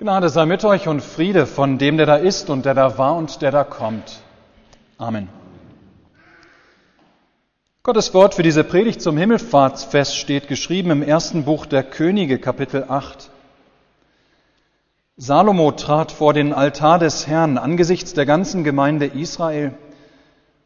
Gnade sei mit euch und Friede von dem, der da ist und der da war und der da kommt. Amen. Gottes Wort für diese Predigt zum Himmelfahrtsfest steht geschrieben im ersten Buch der Könige, Kapitel 8. Salomo trat vor den Altar des Herrn angesichts der ganzen Gemeinde Israel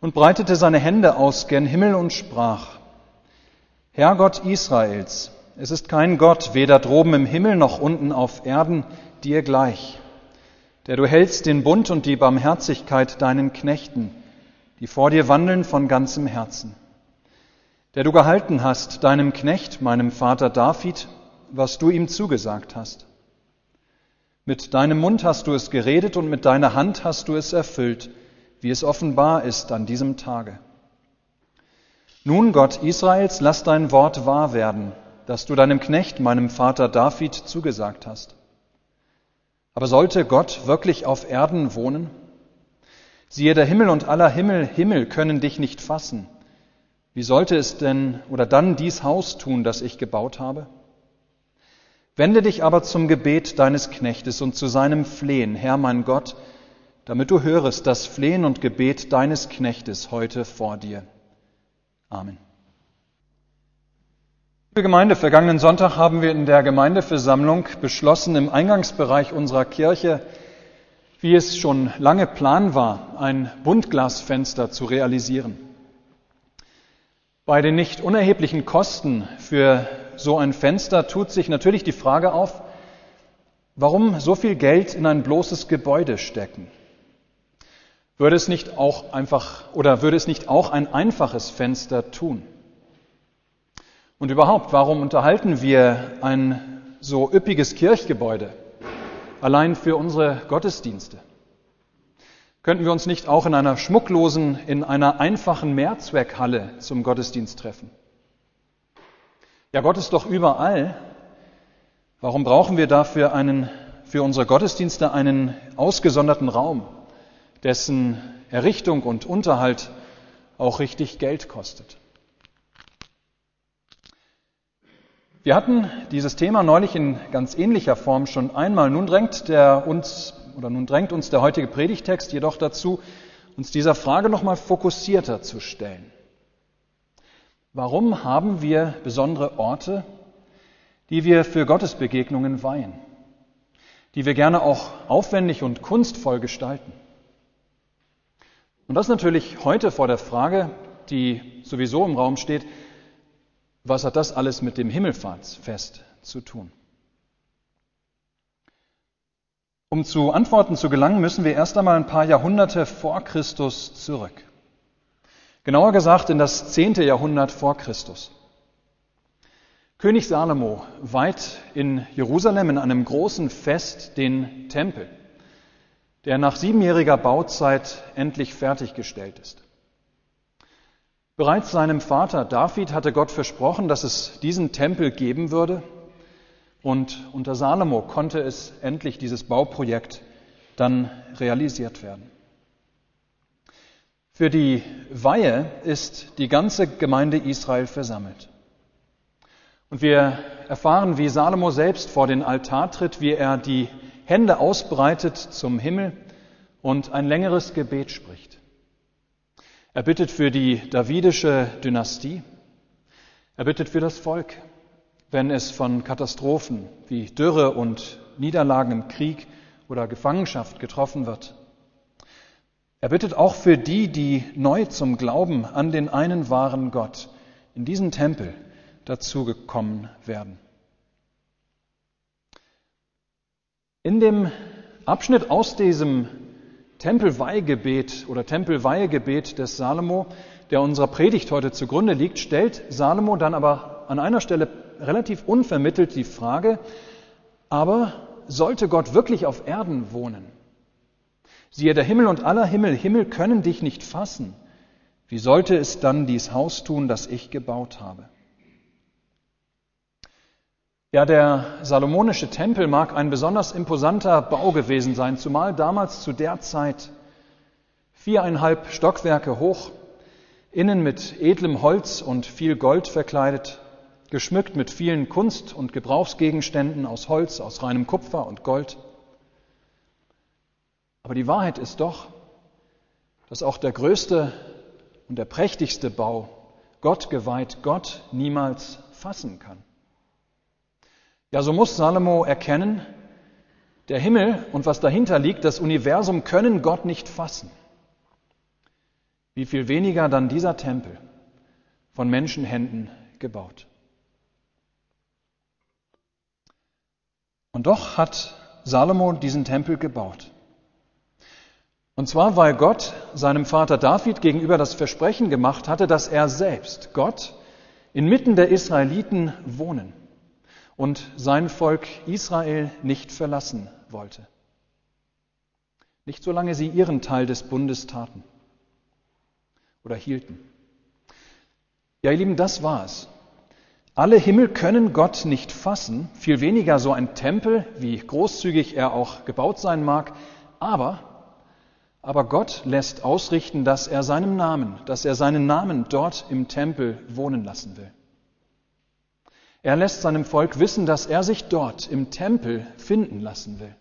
und breitete seine Hände aus gen Himmel und sprach, Herr Gott Israels, es ist kein Gott, weder droben im Himmel noch unten auf Erden, dir gleich, der du hältst den Bund und die Barmherzigkeit deinen Knechten, die vor dir wandeln von ganzem Herzen, der du gehalten hast deinem Knecht, meinem Vater David, was du ihm zugesagt hast. Mit deinem Mund hast du es geredet und mit deiner Hand hast du es erfüllt, wie es offenbar ist an diesem Tage. Nun, Gott Israels, lass dein Wort wahr werden, das du deinem Knecht, meinem Vater David, zugesagt hast. Aber sollte Gott wirklich auf Erden wohnen? Siehe, der Himmel und aller Himmel, Himmel können dich nicht fassen. Wie sollte es denn oder dann dies Haus tun, das ich gebaut habe? Wende dich aber zum Gebet deines Knechtes und zu seinem Flehen, Herr mein Gott, damit du hörest das Flehen und Gebet deines Knechtes heute vor dir. Amen. Liebe Gemeinde, vergangenen Sonntag haben wir in der Gemeindeversammlung beschlossen, im Eingangsbereich unserer Kirche, wie es schon lange Plan war, ein Buntglasfenster zu realisieren. Bei den nicht unerheblichen Kosten für so ein Fenster tut sich natürlich die Frage auf, warum so viel Geld in ein bloßes Gebäude stecken? Würde es nicht auch einfach oder würde es nicht auch ein einfaches Fenster tun? Und überhaupt, warum unterhalten wir ein so üppiges Kirchgebäude allein für unsere Gottesdienste? Könnten wir uns nicht auch in einer schmucklosen, in einer einfachen Mehrzweckhalle zum Gottesdienst treffen? Ja, Gott ist doch überall. Warum brauchen wir dafür einen, für unsere Gottesdienste einen ausgesonderten Raum, dessen Errichtung und Unterhalt auch richtig Geld kostet? Wir hatten dieses Thema neulich in ganz ähnlicher Form schon einmal. Nun drängt der uns oder nun drängt uns der heutige Predigtext jedoch dazu, uns dieser Frage nochmal fokussierter zu stellen. Warum haben wir besondere Orte, die wir für Gottesbegegnungen weihen, die wir gerne auch aufwendig und kunstvoll gestalten? Und das natürlich heute vor der Frage, die sowieso im Raum steht, was hat das alles mit dem Himmelfahrtsfest zu tun? Um zu Antworten zu gelangen, müssen wir erst einmal ein paar Jahrhunderte vor Christus zurück. Genauer gesagt in das zehnte Jahrhundert vor Christus. König Salomo weiht in Jerusalem in einem großen Fest den Tempel, der nach siebenjähriger Bauzeit endlich fertiggestellt ist. Bereits seinem Vater David hatte Gott versprochen, dass es diesen Tempel geben würde. Und unter Salomo konnte es endlich dieses Bauprojekt dann realisiert werden. Für die Weihe ist die ganze Gemeinde Israel versammelt. Und wir erfahren, wie Salomo selbst vor den Altar tritt, wie er die Hände ausbreitet zum Himmel und ein längeres Gebet spricht. Er bittet für die davidische Dynastie. Er bittet für das Volk, wenn es von Katastrophen wie Dürre und Niederlagen im Krieg oder Gefangenschaft getroffen wird. Er bittet auch für die, die neu zum Glauben an den einen wahren Gott in diesen Tempel dazugekommen werden. In dem Abschnitt aus diesem Tempelweihgebet oder Tempelweihegebet des Salomo, der unserer Predigt heute zugrunde liegt, stellt Salomo dann aber an einer Stelle relativ unvermittelt die Frage, aber sollte Gott wirklich auf Erden wohnen? Siehe, der Himmel und aller Himmel, Himmel können dich nicht fassen. Wie sollte es dann dies Haus tun, das ich gebaut habe? Ja, der salomonische Tempel mag ein besonders imposanter Bau gewesen sein, zumal damals zu der Zeit viereinhalb Stockwerke hoch, innen mit edlem Holz und viel Gold verkleidet, geschmückt mit vielen Kunst- und Gebrauchsgegenständen aus Holz, aus reinem Kupfer und Gold. Aber die Wahrheit ist doch, dass auch der größte und der prächtigste Bau, Gott geweiht, Gott niemals fassen kann. Ja, so muss Salomo erkennen, der Himmel und was dahinter liegt, das Universum können Gott nicht fassen. Wie viel weniger dann dieser Tempel von Menschenhänden gebaut. Und doch hat Salomo diesen Tempel gebaut. Und zwar, weil Gott seinem Vater David gegenüber das Versprechen gemacht hatte, dass er selbst, Gott, inmitten der Israeliten wohnen und sein Volk Israel nicht verlassen wollte. Nicht solange sie ihren Teil des Bundes taten oder hielten. Ja, ihr Lieben, das war es. Alle Himmel können Gott nicht fassen, viel weniger so ein Tempel, wie großzügig er auch gebaut sein mag, aber, aber Gott lässt ausrichten, dass er seinem Namen, dass er seinen Namen dort im Tempel wohnen lassen will. Er lässt seinem Volk wissen, dass er sich dort im Tempel finden lassen will,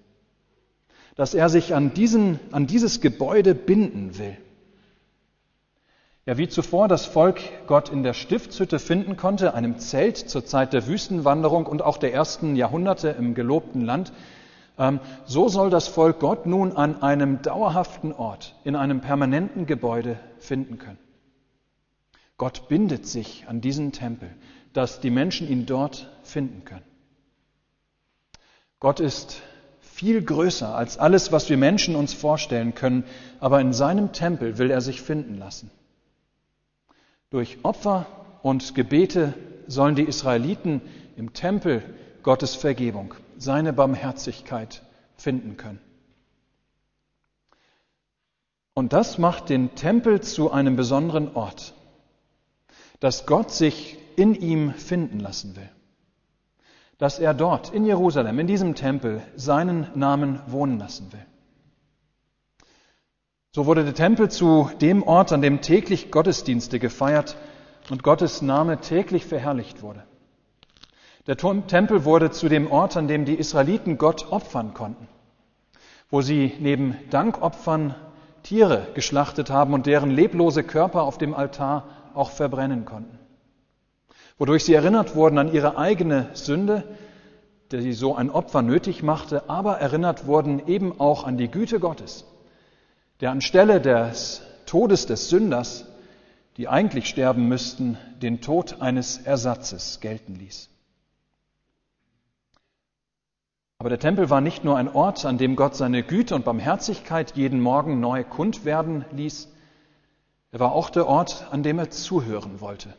dass er sich an, diesen, an dieses Gebäude binden will. Ja, wie zuvor das Volk Gott in der Stiftshütte finden konnte, einem Zelt zur Zeit der Wüstenwanderung und auch der ersten Jahrhunderte im gelobten Land, ähm, so soll das Volk Gott nun an einem dauerhaften Ort, in einem permanenten Gebäude finden können. Gott bindet sich an diesen Tempel, dass die Menschen ihn dort finden können. Gott ist viel größer als alles, was wir Menschen uns vorstellen können, aber in seinem Tempel will er sich finden lassen. Durch Opfer und Gebete sollen die Israeliten im Tempel Gottes Vergebung, seine Barmherzigkeit finden können. Und das macht den Tempel zu einem besonderen Ort, dass Gott sich in ihm finden lassen will. Dass er dort in Jerusalem, in diesem Tempel, seinen Namen wohnen lassen will. So wurde der Tempel zu dem Ort, an dem täglich Gottesdienste gefeiert und Gottes Name täglich verherrlicht wurde. Der Tempel wurde zu dem Ort, an dem die Israeliten Gott opfern konnten, wo sie neben Dankopfern Tiere geschlachtet haben und deren leblose Körper auf dem Altar auch verbrennen konnten, wodurch sie erinnert wurden an ihre eigene Sünde, die so ein Opfer nötig machte, aber erinnert wurden eben auch an die Güte Gottes der anstelle des Todes des Sünders, die eigentlich sterben müssten, den Tod eines Ersatzes gelten ließ. Aber der Tempel war nicht nur ein Ort, an dem Gott seine Güte und Barmherzigkeit jeden Morgen neu kund werden ließ, er war auch der Ort, an dem er zuhören wollte.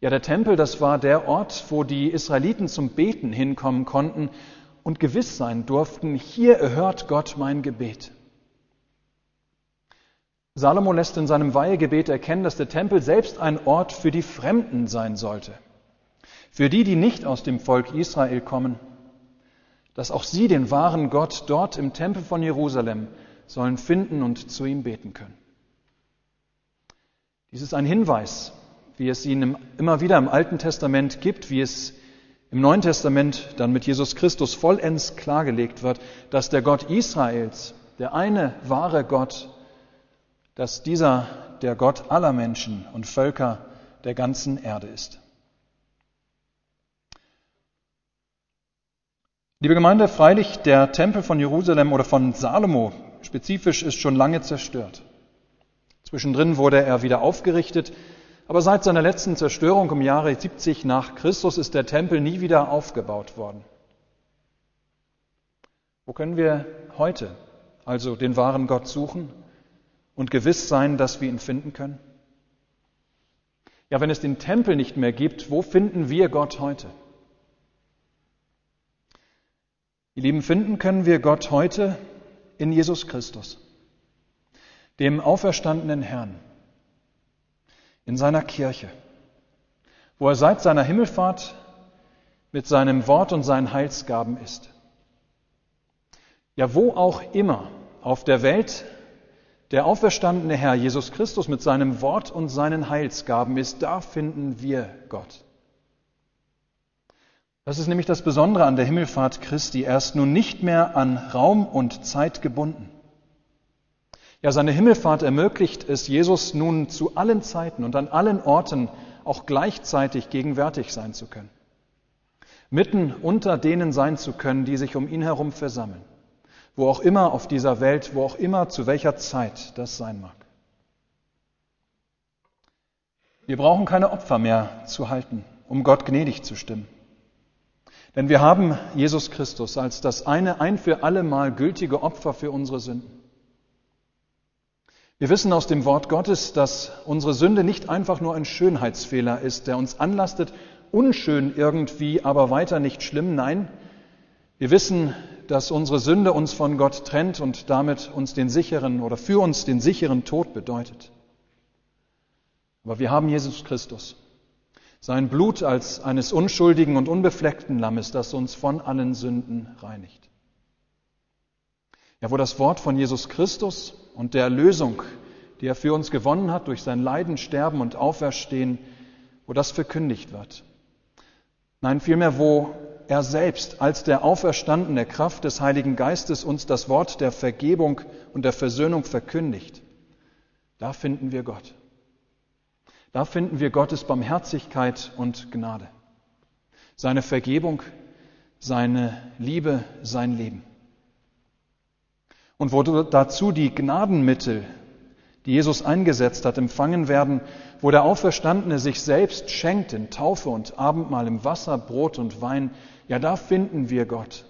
Ja, der Tempel, das war der Ort, wo die Israeliten zum Beten hinkommen konnten und gewiss sein durften, hier erhört Gott mein Gebet. Salomo lässt in seinem Weihegebet erkennen, dass der Tempel selbst ein Ort für die Fremden sein sollte. Für die, die nicht aus dem Volk Israel kommen, dass auch sie den wahren Gott dort im Tempel von Jerusalem sollen finden und zu ihm beten können. Dies ist ein Hinweis, wie es ihn immer wieder im Alten Testament gibt, wie es im Neuen Testament dann mit Jesus Christus vollends klargelegt wird, dass der Gott Israels, der eine wahre Gott, dass dieser der Gott aller Menschen und Völker der ganzen Erde ist. Liebe Gemeinde, freilich der Tempel von Jerusalem oder von Salomo spezifisch ist schon lange zerstört. Zwischendrin wurde er wieder aufgerichtet, aber seit seiner letzten Zerstörung im Jahre 70 nach Christus ist der Tempel nie wieder aufgebaut worden. Wo können wir heute also den wahren Gott suchen? und gewiss sein, dass wir ihn finden können? Ja, wenn es den Tempel nicht mehr gibt, wo finden wir Gott heute? Ihr Lieben, finden können wir Gott heute in Jesus Christus, dem auferstandenen Herrn, in seiner Kirche, wo er seit seiner Himmelfahrt mit seinem Wort und seinen Heilsgaben ist. Ja, wo auch immer auf der Welt der auferstandene Herr Jesus Christus mit seinem Wort und seinen Heilsgaben ist, da finden wir Gott. Das ist nämlich das Besondere an der Himmelfahrt Christi. Er ist nun nicht mehr an Raum und Zeit gebunden. Ja, seine Himmelfahrt ermöglicht es Jesus nun zu allen Zeiten und an allen Orten auch gleichzeitig gegenwärtig sein zu können. Mitten unter denen sein zu können, die sich um ihn herum versammeln. Wo auch immer auf dieser Welt, wo auch immer zu welcher Zeit das sein mag. Wir brauchen keine Opfer mehr zu halten, um Gott gnädig zu stimmen. Denn wir haben Jesus Christus als das eine ein für alle Mal gültige Opfer für unsere Sünden. Wir wissen aus dem Wort Gottes, dass unsere Sünde nicht einfach nur ein Schönheitsfehler ist, der uns anlastet, unschön irgendwie, aber weiter nicht schlimm. Nein, wir wissen, dass unsere Sünde uns von Gott trennt und damit uns den sicheren oder für uns den sicheren Tod bedeutet. Aber wir haben Jesus Christus, sein Blut als eines unschuldigen und unbefleckten Lammes, das uns von allen Sünden reinigt. Ja, wo das Wort von Jesus Christus und der Erlösung, die er für uns gewonnen hat durch sein Leiden, Sterben und Auferstehen, wo das verkündigt wird. Nein, vielmehr, wo er selbst als der auferstandene Kraft des Heiligen Geistes uns das Wort der Vergebung und der Versöhnung verkündigt. Da finden wir Gott. Da finden wir Gottes Barmherzigkeit und Gnade. Seine Vergebung, seine Liebe, sein Leben. Und wo dazu die Gnadenmittel, die Jesus eingesetzt hat, empfangen werden, wo der Auferstandene sich selbst schenkt in Taufe und Abendmahl im Wasser, Brot und Wein, ja, da finden wir Gott.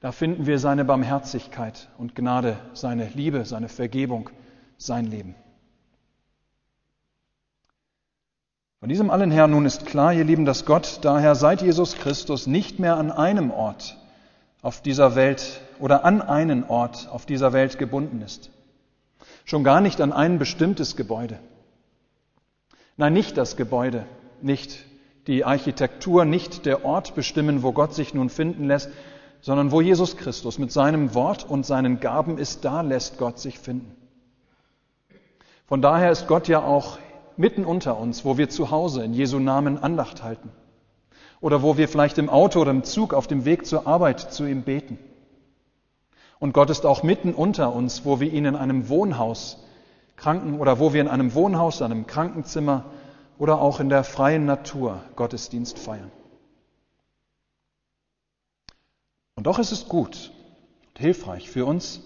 Da finden wir seine Barmherzigkeit und Gnade, seine Liebe, seine Vergebung, sein Leben. Von diesem allen her nun ist klar, ihr Lieben, dass Gott daher seit Jesus Christus nicht mehr an einem Ort auf dieser Welt oder an einen Ort auf dieser Welt gebunden ist. Schon gar nicht an ein bestimmtes Gebäude. Nein, nicht das Gebäude, nicht die Architektur, nicht der Ort bestimmen, wo Gott sich nun finden lässt, sondern wo Jesus Christus mit seinem Wort und seinen Gaben ist, da lässt Gott sich finden. Von daher ist Gott ja auch mitten unter uns, wo wir zu Hause in Jesu Namen Andacht halten oder wo wir vielleicht im Auto oder im Zug auf dem Weg zur Arbeit zu ihm beten. Und Gott ist auch mitten unter uns, wo wir ihn in einem Wohnhaus Kranken oder wo wir in einem Wohnhaus, einem Krankenzimmer oder auch in der freien Natur Gottesdienst feiern. Und doch ist es gut und hilfreich für uns,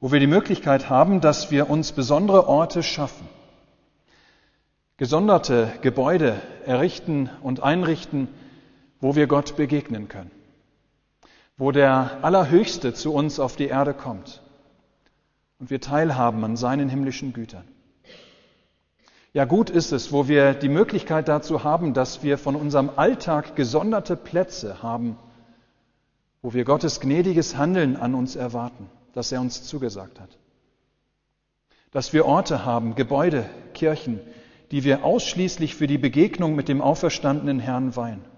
wo wir die Möglichkeit haben, dass wir uns besondere Orte schaffen, gesonderte Gebäude errichten und einrichten, wo wir Gott begegnen können wo der Allerhöchste zu uns auf die Erde kommt und wir teilhaben an seinen himmlischen Gütern. Ja, gut ist es, wo wir die Möglichkeit dazu haben, dass wir von unserem Alltag gesonderte Plätze haben, wo wir Gottes gnädiges Handeln an uns erwarten, das er uns zugesagt hat. Dass wir Orte haben, Gebäude, Kirchen, die wir ausschließlich für die Begegnung mit dem auferstandenen Herrn weihen.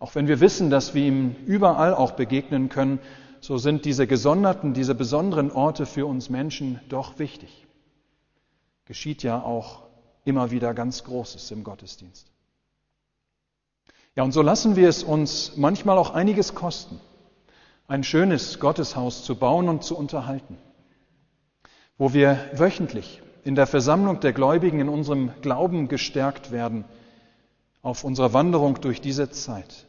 Auch wenn wir wissen, dass wir ihm überall auch begegnen können, so sind diese gesonderten, diese besonderen Orte für uns Menschen doch wichtig. Geschieht ja auch immer wieder ganz Großes im Gottesdienst. Ja, und so lassen wir es uns manchmal auch einiges kosten, ein schönes Gotteshaus zu bauen und zu unterhalten, wo wir wöchentlich in der Versammlung der Gläubigen in unserem Glauben gestärkt werden auf unserer Wanderung durch diese Zeit.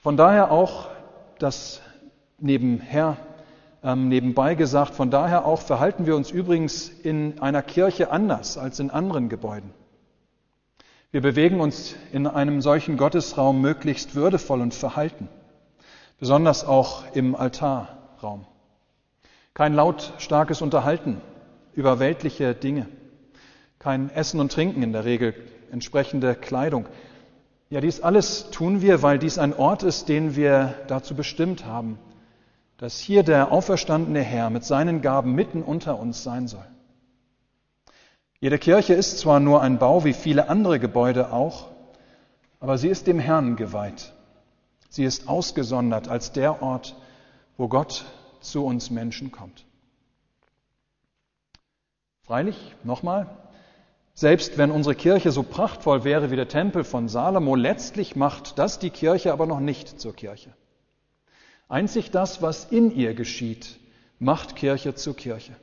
Von daher auch das nebenher, ähm, nebenbei gesagt, von daher auch verhalten wir uns übrigens in einer Kirche anders als in anderen Gebäuden. Wir bewegen uns in einem solchen Gottesraum möglichst würdevoll und verhalten, besonders auch im Altarraum. Kein lautstarkes Unterhalten über weltliche Dinge, kein Essen und Trinken in der Regel, entsprechende Kleidung, ja, dies alles tun wir, weil dies ein Ort ist, den wir dazu bestimmt haben, dass hier der auferstandene Herr mit seinen Gaben mitten unter uns sein soll. Jede Kirche ist zwar nur ein Bau wie viele andere Gebäude auch, aber sie ist dem Herrn geweiht. Sie ist ausgesondert als der Ort, wo Gott zu uns Menschen kommt. Freilich, nochmal, Selbst wenn unsere Kirche so prachtvoll wäre wie der Tempel von Salomo, letztlich macht das die Kirche aber noch nicht zur Kirche. Einzig das, was in ihr geschieht, macht Kirche zur Kirche.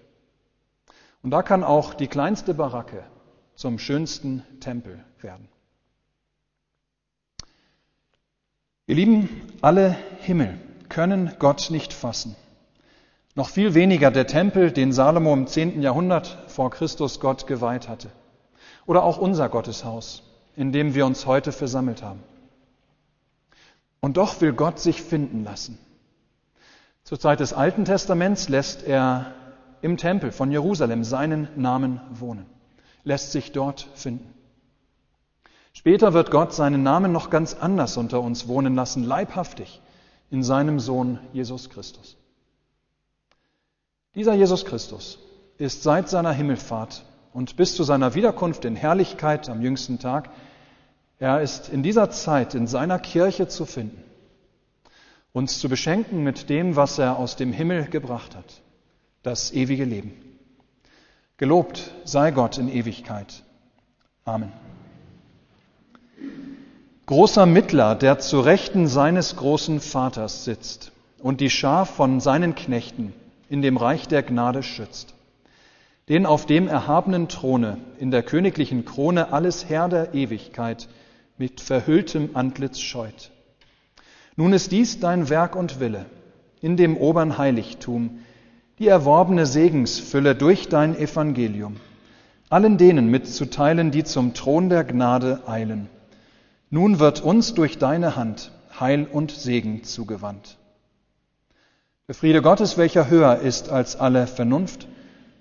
Und da kann auch die kleinste Baracke zum schönsten Tempel werden. Ihr Lieben, alle Himmel können Gott nicht fassen. Noch viel weniger der Tempel, den Salomo im 10. Jahrhundert vor Christus Gott geweiht hatte. Oder auch unser Gotteshaus, in dem wir uns heute versammelt haben. Und doch will Gott sich finden lassen. Zur Zeit des Alten Testaments lässt er im Tempel von Jerusalem seinen Namen wohnen, lässt sich dort finden. Später wird Gott seinen Namen noch ganz anders unter uns wohnen lassen, leibhaftig in seinem Sohn Jesus Christus. Dieser Jesus Christus ist seit seiner Himmelfahrt und bis zu seiner Wiederkunft in Herrlichkeit am jüngsten Tag, er ist in dieser Zeit in seiner Kirche zu finden, uns zu beschenken mit dem, was er aus dem Himmel gebracht hat, das ewige Leben. Gelobt sei Gott in Ewigkeit. Amen. Großer Mittler, der zu Rechten seines großen Vaters sitzt und die Schar von seinen Knechten in dem Reich der Gnade schützt den auf dem erhabenen Throne in der königlichen Krone alles Herr der Ewigkeit mit verhülltem Antlitz scheut. Nun ist dies dein Werk und Wille, in dem obern Heiligtum, die erworbene Segensfülle durch dein Evangelium, allen denen mitzuteilen, die zum Thron der Gnade eilen. Nun wird uns durch deine Hand Heil und Segen zugewandt. Der Friede Gottes, welcher höher ist als alle Vernunft,